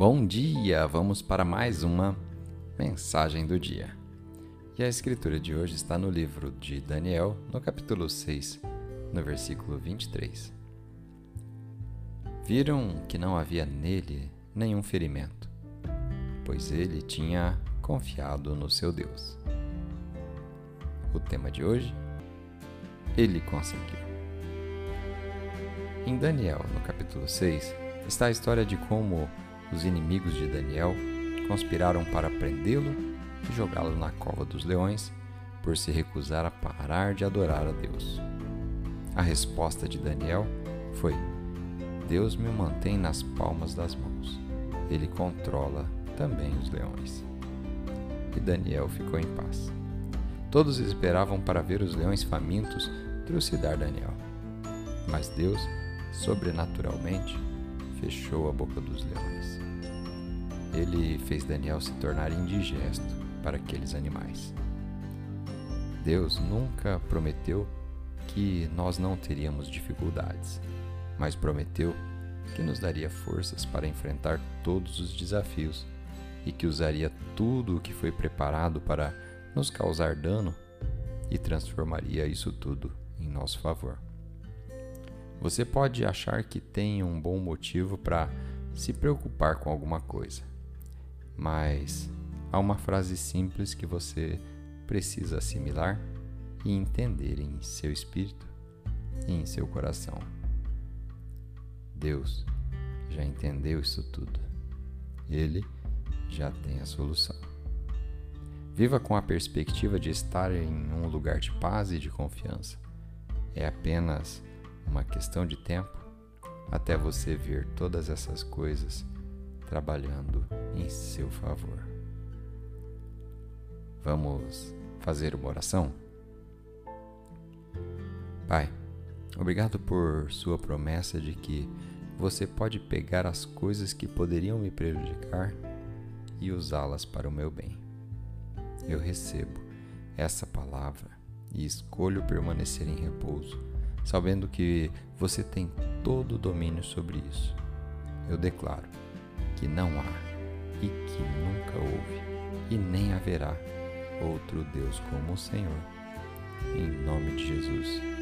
Bom dia! Vamos para mais uma mensagem do dia. E a escritura de hoje está no livro de Daniel, no capítulo 6, no versículo 23. Viram que não havia nele nenhum ferimento, pois ele tinha confiado no seu Deus. O tema de hoje? Ele conseguiu. Em Daniel, no capítulo 6, está a história de como os inimigos de Daniel conspiraram para prendê-lo e jogá-lo na cova dos leões por se recusar a parar de adorar a Deus. A resposta de Daniel foi: Deus me mantém nas palmas das mãos. Ele controla também os leões. E Daniel ficou em paz. Todos esperavam para ver os leões famintos trucidar Daniel. Mas Deus, sobrenaturalmente, fechou a boca dos leões. Ele fez Daniel se tornar indigesto para aqueles animais. Deus nunca prometeu que nós não teríamos dificuldades, mas prometeu que nos daria forças para enfrentar todos os desafios e que usaria tudo o que foi preparado para nos causar dano e transformaria isso tudo em nosso favor. Você pode achar que tem um bom motivo para se preocupar com alguma coisa, mas há uma frase simples que você precisa assimilar e entender em seu espírito e em seu coração. Deus já entendeu isso tudo. Ele já tem a solução. Viva com a perspectiva de estar em um lugar de paz e de confiança. É apenas uma questão de tempo até você ver todas essas coisas trabalhando em seu favor. Vamos fazer uma oração? Pai, obrigado por sua promessa de que você pode pegar as coisas que poderiam me prejudicar e usá-las para o meu bem. Eu recebo essa palavra e escolho permanecer em repouso sabendo que você tem todo o domínio sobre isso. Eu declaro que não há e que nunca houve e nem haverá outro Deus como o Senhor. Em nome de Jesus.